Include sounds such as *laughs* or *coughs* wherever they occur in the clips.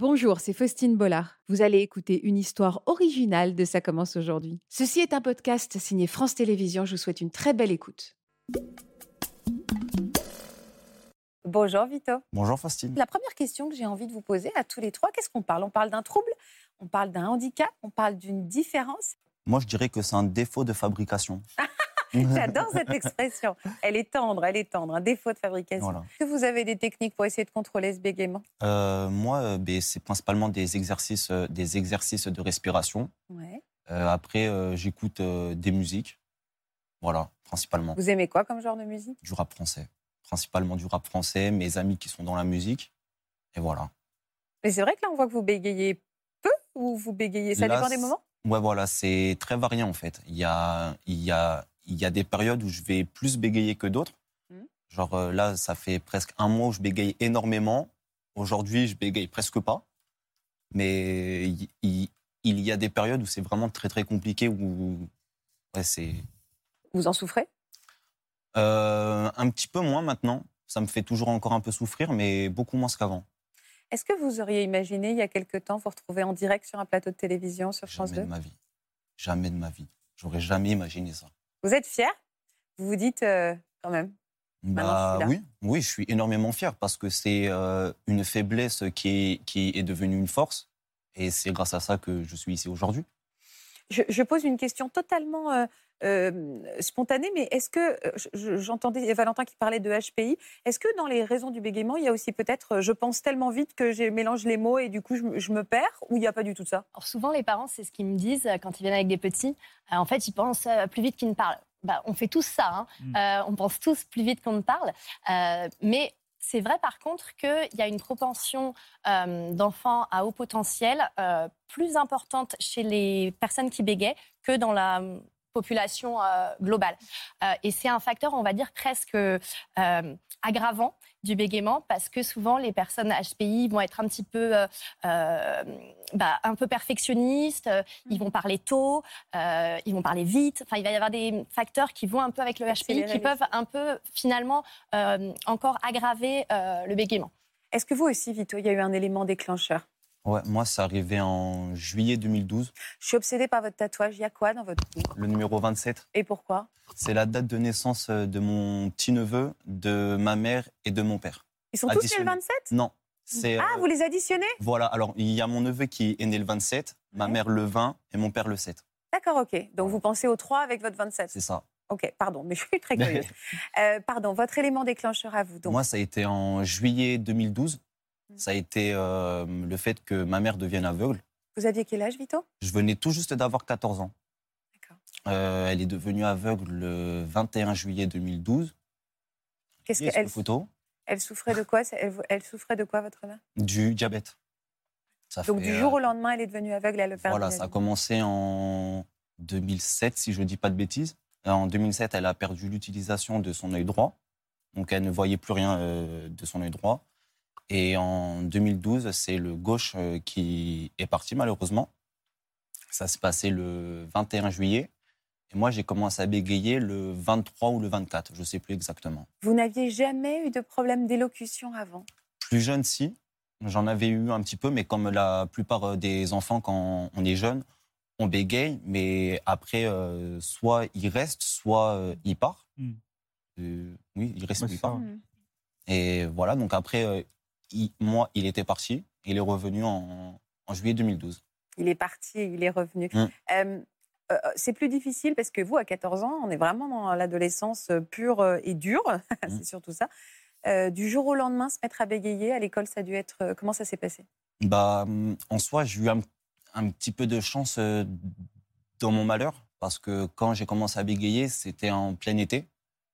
Bonjour, c'est Faustine Bollard. Vous allez écouter une histoire originale de Ça commence aujourd'hui. Ceci est un podcast signé France Télévisions. Je vous souhaite une très belle écoute. Bonjour Vito. Bonjour Faustine. La première question que j'ai envie de vous poser à tous les trois, qu'est-ce qu'on parle? On parle d'un trouble, on parle d'un handicap, on parle d'une différence? Moi, je dirais que c'est un défaut de fabrication. *laughs* J'adore cette expression. Elle est tendre, elle est tendre, un défaut de fabrication. Voilà. Est-ce que vous avez des techniques pour essayer de contrôler ce bégaiement? Euh, moi, euh, ben, c'est principalement des exercices, euh, des exercices de respiration. Ouais. Euh, après, euh, j'écoute des musiques. Voilà, principalement. Vous aimez quoi comme genre de musique? Du rap français. Principalement du rap français, mes amis qui sont dans la musique. Et voilà. Mais c'est vrai que là, on voit que vous bégayez peu ou vous bégayez Ça Là, dépend des moments? Ouais, voilà, c'est très varié en fait. Il y a, il y, a, il y a des périodes où je vais plus bégayer que d'autres. Mhm. Genre euh, là, ça fait presque un mois où je bégaye énormément. Aujourd'hui, je bégaye presque pas. Mais il, il- il y a des périodes où c'est vraiment très très compliqué, où ouais, c'est Vous en souffrez? Euh, un petit peu moins maintenant. Ça me fait toujours encore un peu souffrir, mais beaucoup moins qu'avant. Est-ce que vous auriez imaginé il y a quelque temps vous retrouver en direct sur un plateau de télévision sur France Jamais 2 de ma vie. Jamais de ma vie. J'aurais jamais imaginé ça. Vous êtes fier Vous vous dites euh, quand même Bah, oui, oui, je suis énormément fier parce que c'est euh, une faiblesse qui est, qui est devenue une force. Et c'est grâce à ça que je suis ici aujourd'hui. Je, je pose une question totalement euh, euh, spontanée, mais est-ce que, euh, je- j'entendais Valentin qui parlait de HPI, est-ce que dans les raisons du bégaiement, il y a aussi peut-être, je pense tellement vite que je mélange les mots et du coup je, me- je me perds, ou il n'y a pas du tout ça? Alors souvent, les parents, c'est ce qu'ils me disent quand ils viennent avec des petits. En fait, ils pensent plus vite qu'ils ne parlent. Bah, on fait tous ça. hein. Mm. Euh, on pense tous plus vite qu'on ne parle. Euh, mais c'est vrai, par contre, qu'il y a une propension euh, d'enfants à haut potentiel euh, plus importante chez les personnes qui bégayent que dans la population euh, globale. Euh, et c'est un facteur, on va dire, presque euh, aggravant du bégaiement parce que souvent les personnes HPI vont être un petit peu euh, bah, un peu perfectionnistes, ils vont parler tôt, euh, ils vont parler vite. Enfin, il va y avoir des facteurs qui vont un peu avec le HPI qui peuvent un peu finalement euh, encore aggraver le bégaiement. Est-ce que vous aussi, Vito, il y a eu un élément déclencheur? Ouais, moi, c'est arrivé en juillet 2012, Je suis obsédée par votre tatouage. Il y a quoi dans votre cou le numéro 27. Et pourquoi? C'est la date de naissance euh, de mon petit-neveu, de ma mère et de mon père. Ils sont tous nés le Additionné. 27 Non, c'est... Ah, euh, vous les additionnez? Voilà, alors il y a mon neveu qui est né le 27, ma Ouais. mère le 20 et mon père le 7. D'accord, ok. Donc vous pensez aux 3 avec votre 27 C'est ça. Ok, pardon, mais je suis très curieuse. *laughs* Euh, pardon, votre élément déclencheur à vous. Donc, Moi, ça a été en juillet 2012. Mm. Ça a été euh, le fait que ma mère devienne aveugle. vous aviez quel âge, Vito? Je venais tout juste d'avoir 14 ans. Euh, elle est devenue aveugle le 21 juillet 2012. Qu'est-ce qu'elle photo elle souffrait de quoi elle, elle souffrait de quoi, votre mère? Du diabète. Ça Donc fait, du euh, jour au lendemain, elle est devenue aveugle, elle le. Voilà, ça a commencé en 2007, si je ne dis pas de bêtises. En 2007, elle a perdu l'utilisation de son œil droit. Donc, elle ne voyait plus rien euh, de son œil droit. Et en 2012, c'est le gauche euh, qui est parti, malheureusement. Ça s'est passé le 21 juillet. Et moi, j'ai commencé à bégayer le 23 ou le 24, je ne sais plus exactement. Vous n'aviez jamais eu de problème d'élocution avant? Plus jeune, si. J'en avais eu un petit peu, mais comme la plupart euh, des enfants, quand on est jeune, on bégaye, mais après, euh, soit il reste, soit euh, il part. Mm. Euh, oui, il reste Ouais, ou il part. Mhm. Et voilà, donc après, euh, il- moi, il était parti. Il est revenu en, en juillet 2012. Il est parti il est revenu. Mm. Euh, euh, c'est plus difficile parce que vous, à 14 ans, on est vraiment dans l'adolescence euh, pure euh, et dure. *laughs* Mm. c'est surtout ça. Euh, du jour au lendemain, se mettre à bégayer à l'école, ça a dû être. euh, comment ça s'est passé? Bah, hum, en soi, j'ai eu un, un petit peu de chance euh, dans mon malheur, parce que quand j'ai commencé à bégayer, c'était en plein été,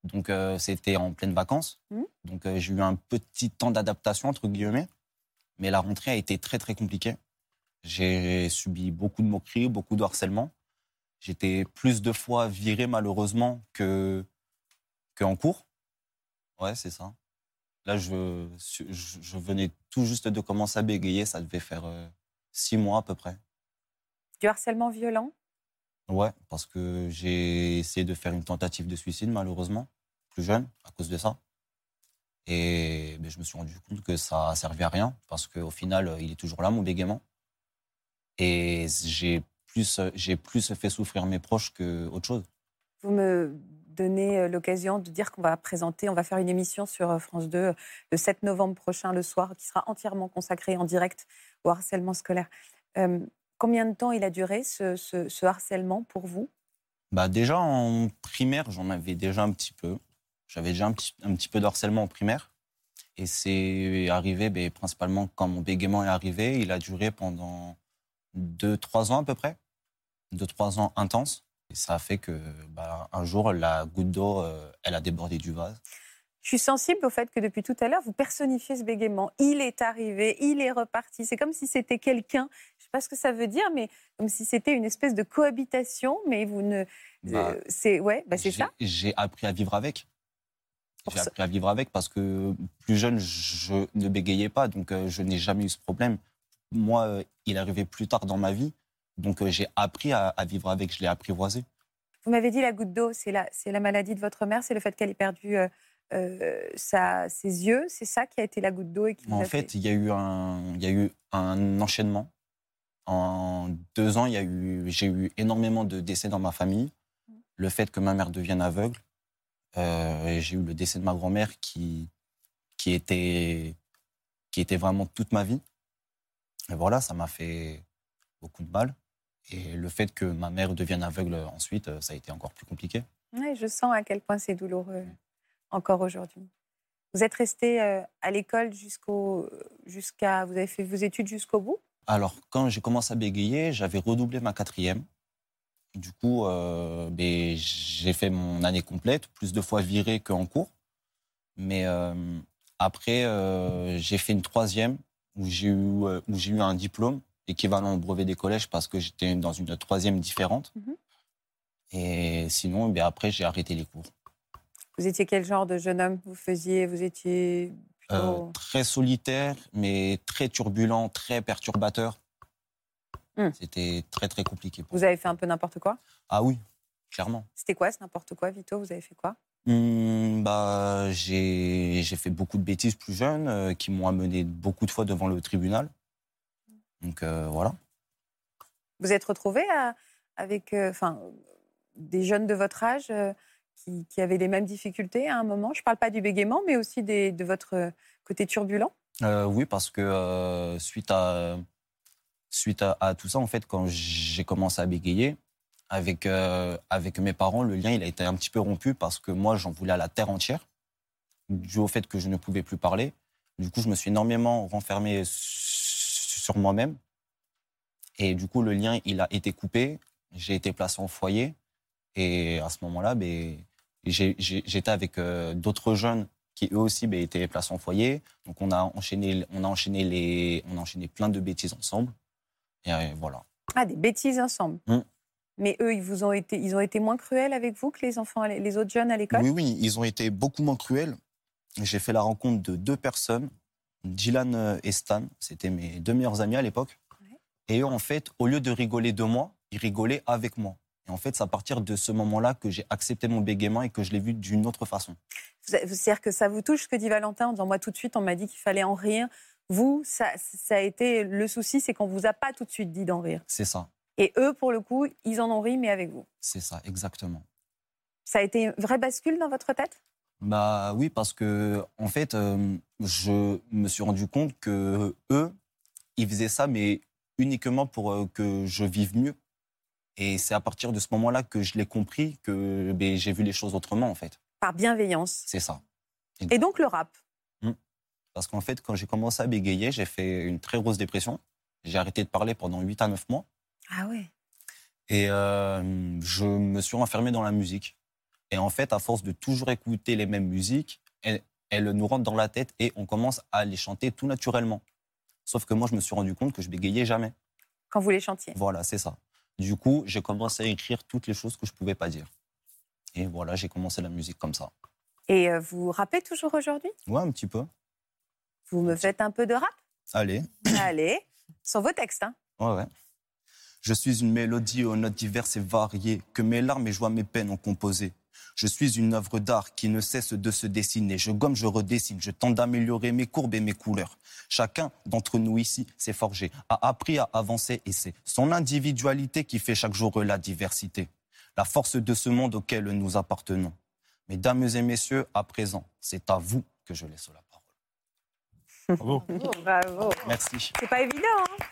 donc euh, c'était en pleine vacances. Mhm. Donc euh, j'ai eu un petit temps d'adaptation, entre guillemets, mais la rentrée a été très très compliquée. J'ai subi beaucoup de moqueries, beaucoup de harcèlement. J'étais plus de fois viré malheureusement que qu'en cours. Ouais, c'est ça. Là, je, je, je venais tout juste de commencer à bégayer. Ça devait faire euh, six mois à peu près. Du harcèlement violent? Ouais, parce que j'ai essayé de faire une tentative de suicide, malheureusement, plus jeune, à cause de ça. Et ben, je me suis rendu compte que ça servait à rien parce qu'au final, il est toujours là, mon bégaiement. Et j'ai plus, j'ai plus fait souffrir mes proches qu'autre chose. Vous me donnez euh, l'occasion de dire qu'on va présenter, on va faire une émission sur euh, France 2 euh, le 7 novembre prochain, le soir, qui sera entièrement consacrée en direct au harcèlement scolaire. Combien de temps il a duré ce, harcèlement pour vous? Bah Déjà en primaire, j'en avais déjà un petit peu. J'avais déjà un petit, peu de harcèlement en primaire. Et c'est arrivé ben, principalement quand mon bégaiement est arrivé. Il a duré pendant 2-3 ans à peu près. 2-3 ans intenses. Et ça a fait que bah, un jour, la goutte d'eau, euh, elle a débordé du vase. Je suis sensible au fait que depuis tout à l'heure, vous personnifiez ce bégaiement. Il est arrivé, il est reparti. C'est comme si c'était quelqu'un, je ne sais pas ce que ça veut dire, mais comme si c'était une espèce de cohabitation, mais vous ne... Bah, euh, c'est ouais, bah c'est ça. J'ai appris à vivre avec. J'ai appris à vivre avec parce que plus jeune, je ne bégayais pas, donc euh, je n'ai jamais eu ce problème. Moi, il arrivait plus tard dans ma vie, donc euh, j'ai appris à, vivre avec, je l'ai apprivoisé. Vous m'avez dit la goutte d'eau, c'est la, la maladie de votre mère, c'est le fait qu'elle ait perdu euh, euh, sa, ses yeux, c'est ça qui a été la goutte d'eau et qui En fait, il y a eu un, il y a eu un enchaînement. En deux ans, il y a eu, j'ai eu énormément de décès dans ma famille. Le fait que ma mère devienne aveugle, j'ai eu le décès de ma grand-mère qui, qui était, qui était vraiment toute ma vie. Et voilà, ça m'a fait beaucoup de mal. Et le fait que ma mère devienne aveugle ensuite, euh, ça a été encore plus compliqué. Oui, je sens à quel point c'est douloureux encore aujourd'hui. Vous êtes resté euh, à l'école jusqu'au, jusqu'à, vous avez fait vos études jusqu'au bout? Alors, quand j'ai commencé à bégayer, j'avais redoublé ma quatrième. Du coup, euh, ben, j'ai fait mon année complète, plus de fois viré qu'en cours. Mais après, j'ai fait une troisième où j'ai eu, où j'ai eu un diplôme équivalent au brevet des collèges parce que j'étais dans une troisième différente. Mhm. Et sinon, bien après, j'ai arrêté les cours. Vous étiez quel genre de jeune homme Vous faisiez, vous étiez euh, très solitaire, mais très turbulent, très perturbateur. Hmm. C'était très très compliqué. vous avez fait un peu n'importe quoi? Ah oui, clairement. C'était quoi ce n'importe quoi, Vito? Vous avez fait quoi? Hmm, bah, j'ai fait beaucoup de bêtises plus jeunes euh, qui m'ont amené beaucoup de fois devant le tribunal. Donc euh, voilà. Vous êtes retrouvé avec enfin, des jeunes de votre âge euh, qui, avaient les mêmes difficultés à un moment Je ne parle pas du bégaiement, mais aussi de votre côté turbulent Oui, parce que suite, à, suite à, tout ça, en fait, quand j'ai commencé à bégayer, avec, avec mes parents, le lien il a été un petit peu rompu parce que moi, j'en voulais à la terre entière, dû au fait que je ne pouvais plus parler. Du coup, je me suis énormément renfermé sur moi-même. Et du coup, le lien, il a été coupé. J'ai été placé en foyer. Et à ce moment-là, ben, j'étais avec euh, d'autres jeunes qui eux aussi ben, étaient placés en foyer. Donc on a enchaîné, on a enchaîné les, on a enchaîné plein de bêtises ensemble. Et euh, voilà. Ah, des bêtises ensemble. Mmh. Mais eux, ils vous ont été, ils ont été moins cruels avec vous que les enfants, les autres jeunes à l'école? Oui, oui, ils ont été beaucoup moins cruels. J'ai fait la rencontre de deux personnes Dylan euh, et Stan, c'était mes deux meilleurs amis à l'époque. Et eux, en fait, au lieu de rigoler de moi, ils rigolaient avec moi. Et en fait, c'est à partir de ce moment-là que j'ai accepté mon bégaiement et que je l'ai vu d'une autre façon. C'est-à-dire que ça vous touche ce que dit Valentin en disant moi tout de suite on m'a dit qu'il fallait en rire. Vous, ça, ça a été le souci, c'est qu'on vous a pas tout de suite dit d'en rire. C'est ça. Et eux, pour le coup, ils en ont ri, mais avec vous. C'est ça, exactement. Ça a été une vraie bascule dans votre tête? Bah oui, parce que en fait, euh, je me suis rendu compte que eux, ils faisaient ça, mais uniquement pour euh, que je vive mieux. Et c'est à partir de ce moment-là que je l'ai compris, que ben, j'ai vu les choses autrement, en fait. Par bienveillance. C'est ça. Et donc le rap mmh. Parce qu'en fait, quand j'ai commencé à bégayer, j'ai fait une très grosse dépression. J'ai arrêté de parler pendant 8 à 9 mois. Ah ouais. Et euh, je me suis enfermé dans la musique. Et en fait, à force de toujours écouter les mêmes musiques, elles, nous rentrent dans la tête et on commence à les chanter tout naturellement. Sauf que moi, je me suis rendu compte que je bégayais jamais. Quand vous les chantiez Voilà, c'est ça. Du coup, j'ai commencé à écrire toutes les choses que je ne pouvais pas dire. Et voilà, j'ai commencé la musique comme ça. Et euh, vous rappez toujours aujourd'hui? Ouais, un petit peu. Vous me faites un peu de rap? Allez. Allez. Sur vos textes, hein Ouais, ouais. Je suis une mélodie aux notes diverses et variées, que mes larmes et joies, mes peines ont composées. Je suis une œuvre d'art qui ne cesse de se dessiner. Je gomme, je redessine. Je tente d'améliorer mes courbes et mes couleurs. Chacun d'entre nous ici s'est forgé, a appris à avancer et c'est son individualité qui fait chaque jour la diversité. La force de ce monde auquel nous appartenons. Mesdames et messieurs, à présent, c'est à vous que je laisse la parole. Bravo. Bravo. Merci. C'est pas évident. hein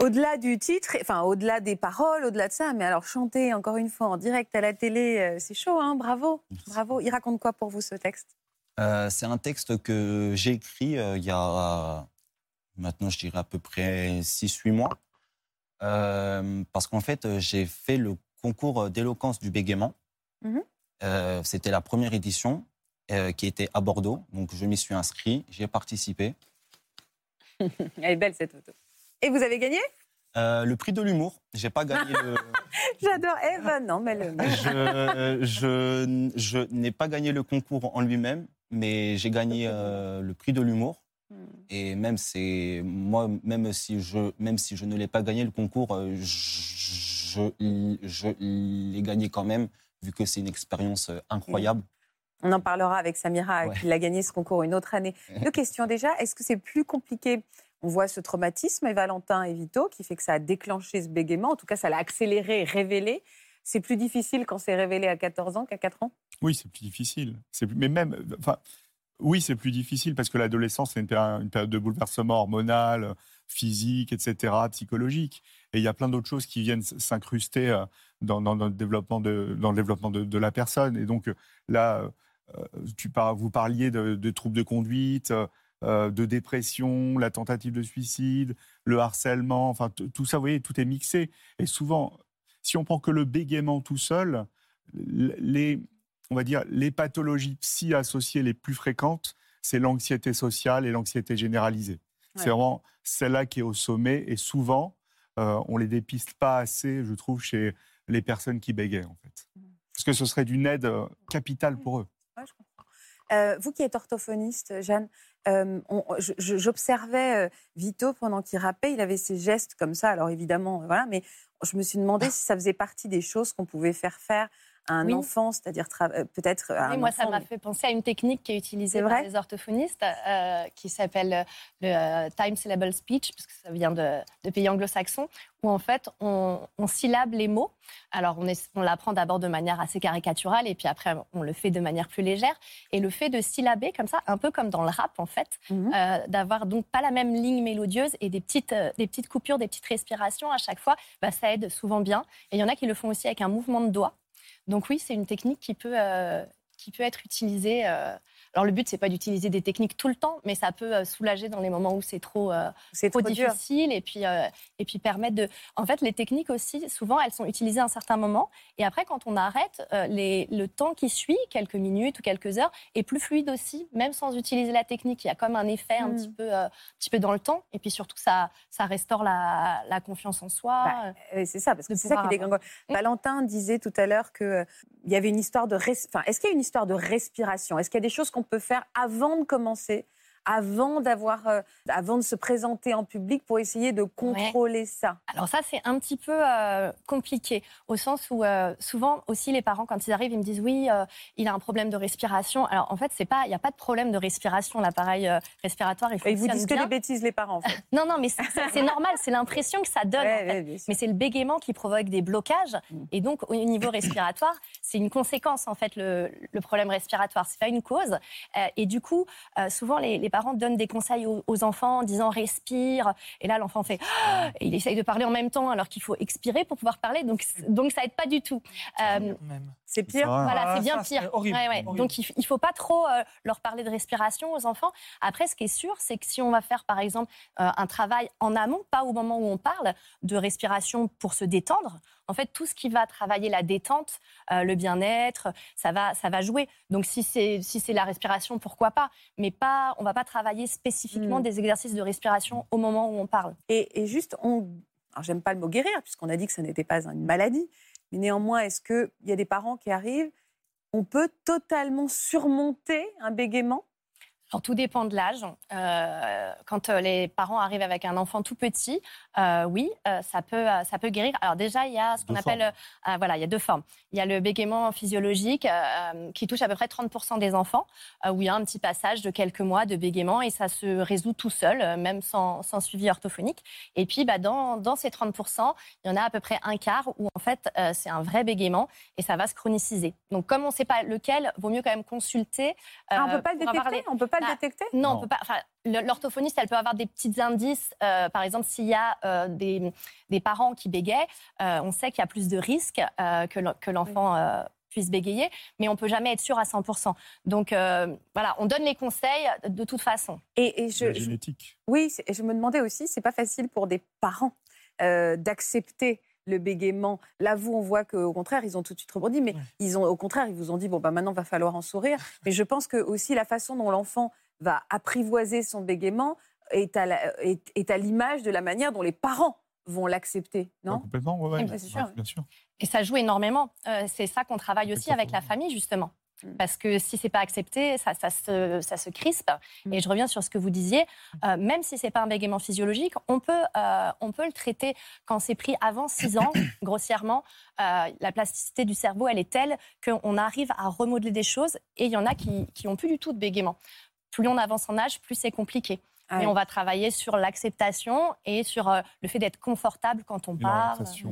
au-delà du titre, enfin au-delà des paroles, au-delà de ça, mais alors chanter encore une fois en direct à la télé, euh, c'est chaud, hein Bravo, bravo. Il raconte quoi pour vous ce texte? Euh, c'est un texte que j'ai écrit euh, il y a maintenant, je dirais à peu près 6-8 mois. Euh, parce qu'en fait, j'ai fait le concours d'éloquence du bégaiement. Mhm. C'était la première édition qui était à Bordeaux. Donc, je m'y suis inscrit, j'ai participé. *laughs* Elle est belle cette photo. Et vous avez gagné? Euh, le prix de l'humour, j'ai pas gagné le. *laughs* J'adore Eva. Non, mais le... je je, je n'ai pas gagné le concours en lui-même, mais j'ai gagné euh, le prix de l'humour. Hmm. Et même c'est moi, même si je, même si je ne l'ai pas gagné le concours, euh, je, je l'ai gagné quand même, vu que c'est une expérience incroyable. On en parlera avec Samira, Ouais. qui a gagné ce concours une autre année. *laughs* Deux questions déjà. Est-ce que c'est plus compliqué On voit ce traumatisme, et Valentin et Vito, qui fait que ça a déclenché ce bégaiement. En tout cas, ça l'a accéléré, révélé. C'est plus difficile quand c'est révélé à 14 ans qu'à 4 ans? Oui, c'est plus difficile. C'est plus- Mais même, enfin, oui, c'est plus difficile parce que l'adolescence, c'est une, une période de bouleversement hormonal, physique, etc., psychologique. Et il y a plein d'autres choses qui viennent s'incruster euh, dans, le développement, de, dans le développement de la personne. Et donc, euh, là, euh, tu par- vous parliez de, de troubles de conduite, euh, de dépression, la tentative de suicide, le harcèlement, enfin, tout ça, vous voyez, tout est mixé. Et souvent, si on prend que le bégaiement tout seul, les, on va dire, les pathologies psy associées les plus fréquentes, c'est l'anxiété sociale et l'anxiété généralisée. Ouais. C'est vraiment celle-là qui est au sommet et souvent, euh, on les dépiste pas assez, je trouve, chez les personnes qui bégayent, en fait. Parce que ce serait d'une aide euh, capitale pour eux. Ouais, je comprends. Euh, vous qui êtes orthophoniste, Jeanne, euh, j'observais Vito pendant qu'il rappait, il avait ces gestes comme ça. Alors évidemment, voilà, mais je me suis demandé si ça faisait partie des choses qu'on pouvait faire faire à un Oui. enfant, c'est-à-dire euh, peut-être à Oui, un moi, ça m'a mais- fait penser à une technique qui est utilisée par les orthophonistes, euh, qui s'appelle euh, le euh, time syllable speech, parce que ça vient de, de pays anglo-saxons, où en fait, on, on syllabe les mots. Alors, on, est- on l'apprend d'abord de manière assez caricaturale, et puis après, on le fait de manière plus légère. Et le fait de syllaber comme ça, un peu comme dans le rap, en fait, euh, d'avoir donc pas la même ligne mélodieuse et des petites, euh, des petites coupures, des petites respirations à chaque fois, bah, ça aide souvent bien. Et il y en a qui le font aussi avec un mouvement de doigt. Donc oui, c'est une technique qui peut, euh, être utilisée. Alors le but, c'est pas d'utiliser des techniques tout le temps, mais ça peut euh, soulager dans les moments où c'est trop, euh, c'est trop difficile et puis, euh, et puis permettre de... En fait, les techniques aussi, souvent, elles sont utilisées à un certain moment. Et après, quand on arrête, euh, les, le temps qui suit, quelques minutes ou quelques heures, est plus fluide aussi, même sans utiliser la technique. Il y a comme un effet un, Mm. petit peu, un petit peu dans le temps. Et puis surtout, ça, ça restaure la, la confiance en soi. Bah, C'est ça, parce que c'est ça qui dégringole. Valentin disait tout à l'heure qu'il y avait une histoire de... res- Enfin, est-ce qu'il y a une histoire de respiration? Est-ce qu'il y a des choses qu'on peut faire avant de commencer avant d'avoir, euh, avant de se présenter en public pour essayer de contrôler ça. Alors ça, c'est un petit peu euh, compliqué, au sens où euh, souvent aussi les parents, quand ils arrivent, ils me disent oui, il a un problème de respiration. Alors en fait, c'est pas, il n'y a pas de problème de respiration. L'appareil respiratoire, il Et ils vous disent que bien. des bêtises, les parents, en fait. *laughs* Non, non, mais c'est normal, c'est l'impression que ça donne. Ouais, en fait. ouais, bien sûr. Mais c'est le bégaiement qui provoque des blocages. Mm. Et donc, au niveau respiratoire, c'est une conséquence, en fait, le, le problème respiratoire. C'est pas une cause. Et du coup, souvent, les, les parents donnent des conseils aux, aux enfants en disant respire. Et là, l'enfant fait Ah et il essaye de parler en même temps alors qu'il faut expirer pour pouvoir parler. Donc, ça aide pas du tout. Euh, Même. C'est pire. Ah. voilà, Ah, c'est bien pire. horrible, Ouais, ouais. horrible. Donc il ne faut pas trop euh, leur parler de respiration aux enfants. Après, ce qui est sûr, c'est que si on va faire, par exemple, euh, un travail en amont, pas au moment où on parle, de respiration pour se détendre, en fait, tout ce qui va travailler la détente, euh, le bien-être, ça va, ça va jouer. Donc si c'est si c'est la respiration, pourquoi pas? Mais pas, on va pas travailler spécifiquement Mm. des exercices de respiration au moment où on parle. Et, et juste, on, alors j'aime pas le mot guérir, puisqu'on a dit que ça n'était pas une maladie, mais néanmoins, est-ce qu'il y a des parents qui arrivent, on peut totalement surmonter un bégaiement? Alors, tout dépend de l'âge. Euh, quand euh, les parents arrivent avec un enfant tout petit, euh, oui, euh, ça, peut, euh, ça peut guérir. Alors déjà, il y a ce qu'on appelle, euh, voilà, il y a deux formes. Il y a le bégaiement physiologique euh, qui touche à peu près 30% des enfants, euh, où il y a un petit passage de quelques mois de bégaiement et ça se résout tout seul, euh, même sans, sans suivi orthophonique. Et puis, bah, dans, dans ces 30%, il y en a à peu près un quart où en fait, euh, c'est un vrai bégaiement et ça va se chroniciser. Donc, comme on ne sait pas lequel, vaut mieux quand même consulter. Ah, on euh, peut pas le détecter? les- On peut pas Bah, le détecter non, on peut pas. Enfin, l'orthophoniste, elle peut avoir des petits indices. euh, par exemple, s'il y a euh, des, des parents qui bégayent, euh, on sait qu'il y a plus de risques euh, que l'en- que l'enfant euh, puisse bégayer, mais on peut jamais être sûr à 100%. Donc euh, voilà, on donne les conseils de toute façon. Et, et je, la je- génétique. oui, et je me demandais aussi, c'est pas facile pour des parents euh, d'accepter le bégaiement. Là, vous, on voit qu'au contraire, ils ont tout de suite rebondi, mais Ouais. ils ont, au contraire, ils vous ont dit bon, bah maintenant, va falloir en sourire. *laughs* Mais je pense que aussi la façon dont l'enfant va apprivoiser son bégaiement est à l'image de la manière dont les parents vont l'accepter, Ouais, non complètement, ouais, ouais. Oui, c'est sûr. bien sûr. Et ça joue énormément. Euh, c'est ça qu'on travaille aussi avec la famille, justement. Mm. Parce que si c'est pas accepté, ça, ça se, ça se crispe. Mm. Et je reviens sur ce que vous disiez. Euh, même si c'est pas un bégaiement physiologique, on peut, euh, on peut le traiter quand c'est pris avant 6 ans, *coughs* grossièrement. Euh, la plasticité du cerveau, elle est telle qu'on arrive à remodeler des choses. Et il y en a qui, qui ont plus du tout de bégaiement. Plus on avance en âge, plus c'est compliqué. Ah Mais oui. on va travailler sur l'acceptation et sur euh, le fait d'être confortable quand on Et parle. etc.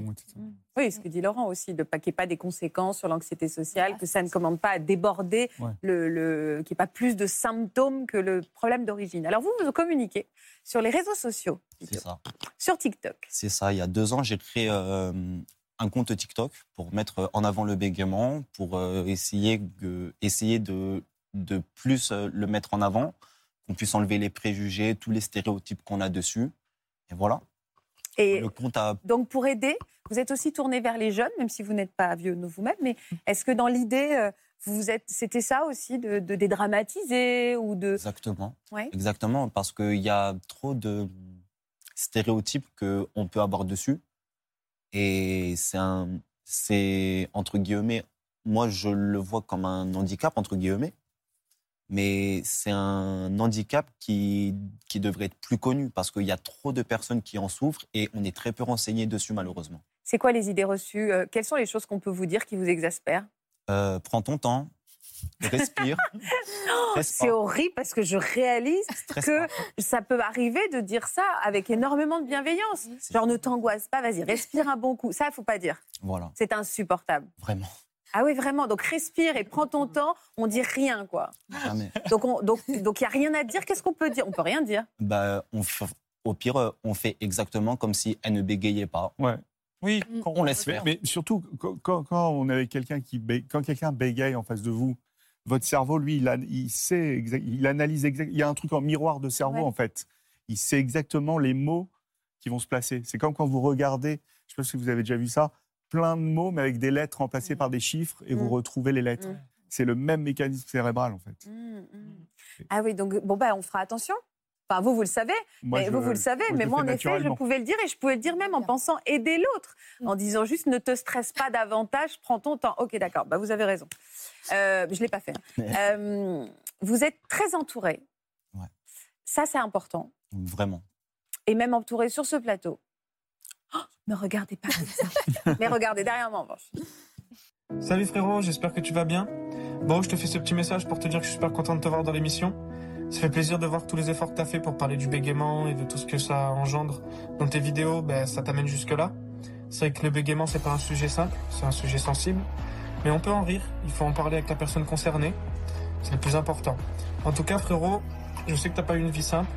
Oui, ce que dit Laurent aussi, de pas qu'il n'y ait pas des conséquences sur l'anxiété sociale, que ça ne commande pas à déborder, Ouais. le, le- qu'il n'y ait pas plus de symptômes que le problème d'origine. Alors vous, vous communiquez sur les réseaux sociaux, C'est ça. sur TikTok. C'est ça. Il y a deux ans, j'ai créé euh, un compte TikTok pour mettre en avant le bégaiement, pour euh, essayer, de, essayer de, de plus euh, le mettre en avant, qu'on puisse enlever les préjugés, tous les stéréotypes qu'on a dessus. Et voilà. Et Le compte a donc pour aider, vous êtes aussi tourné vers les jeunes, même si vous n'êtes pas vieux vous-même, mais est-ce que dans l'idée, euh, vous êtes, c'était ça aussi de, de dédramatiser ou de... Exactement. Ouais. Exactement, parce qu'il y a trop de stéréotypes qu'on peut avoir dessus. Et c'est un. C'est, entre guillemets, moi je le vois comme un handicap, entre guillemets. Mais c'est un handicap qui, qui devrait être plus connu parce qu'il y a trop de personnes qui en souffrent et on est très peu renseigné dessus, malheureusement. C'est quoi les idées reçues euh, Quelles sont les choses qu'on peut vous dire qui vous exaspèrent? Euh, prends ton temps, respire. *laughs* stresse C'est horrible parce que je réalise *laughs* que ça peut arriver de dire ça avec énormément de bienveillance. Genre, ne t'angoisse pas, vas-y, respire un bon coup. Ça, il faut pas dire. Voilà, C'est insupportable. vraiment. Ah oui, vraiment. Donc, respire et prends ton temps. On dit rien, quoi. Jamais. Donc, il donc, donc, il n'y a rien à dire. Qu'est-ce qu'on peut dire? On peut rien dire. Bah, on f- au pire, on fait exactement comme si elle ne bégayait pas. Ouais. Oui, quand On laisse faire. Mais surtout, quand, quand- on est avec quelqu'un qui bé- quand quelqu'un bégaye en face de vous, votre cerveau, lui, il, a- il sait, il analyse exact. Il y a un truc en miroir de cerveau Ouais. en fait. Il sait exactement les mots qui vont se placer. C'est comme quand vous regardez, je ne sais pas si vous avez déjà vu ça, plein de mots mais avec des lettres remplacées par des chiffres et vous Mm. retrouvez les lettres. Mm. C'est le même mécanisme cérébral en fait. Ah oui, donc, bon, bah, on fera attention. Enfin, vous, vous le savez. Moi, mais je- vous, vous le savez. moi, mais moi, en effet, je pouvais le dire et je pouvais le dire même en pensant aider l'autre. En disant juste ne te stresse pas davantage, prends ton temps. Ok, d'accord, bah, vous avez raison. Euh, je ne l'ai pas fait. Euh, vous êtes très entouré. Ouais. Ça, c'est important. Vraiment. Et même entouré sur ce plateau. Oh, ne regardez pas comme ça. *laughs* mais regardez derrière moi, en revanche. Salut frérot, j'espère que tu vas bien. Bon, je te fais ce petit message pour te dire que je suis super content de te voir dans l'émission. Ça fait plaisir de voir tous les efforts que tu as fait pour parler du bégaiement et de tout ce que ça engendre dans tes vidéos, ben, ça t'amène jusque-là. C'est vrai que le bégaiement, c'est pas un sujet simple, c'est un sujet sensible. Mais on peut en rire, il faut en parler avec la personne concernée. C'est le plus important. En tout cas, frérot, je sais que t'as pas eu une vie simple,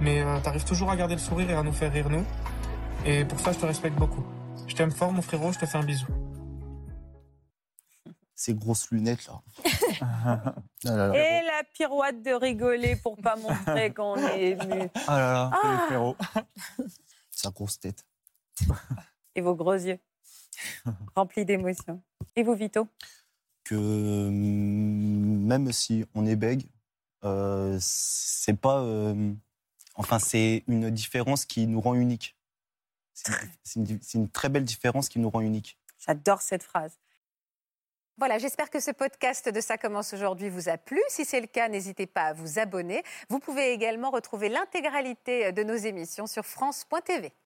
mais euh, t'arrives toujours à garder le sourire et à nous faire rire nous. Et pour ça, je te respecte beaucoup. Je t'aime fort, mon frérot, je te fais un bisou. Ces grosses lunettes là. *laughs* Ah là là. Et la pirouette de rigoler pour pas montrer qu'on est ému. Ah là là. Salut, frérot. Sa grosse tête. Et vos gros yeux, remplis d'émotions. Et vous, Vito? Que mm, même si on est bègue, euh, c'est pas. euh, enfin, c'est une différence qui nous rend unique. C'est une, très belle différence qui nous rend unique. J'adore cette phrase. Voilà, j'espère que ce podcast de Ça commence aujourd'hui vous a plu. Si c'est le cas, n'hésitez pas à vous abonner. Vous pouvez également retrouver l'intégralité de nos émissions sur France.tv.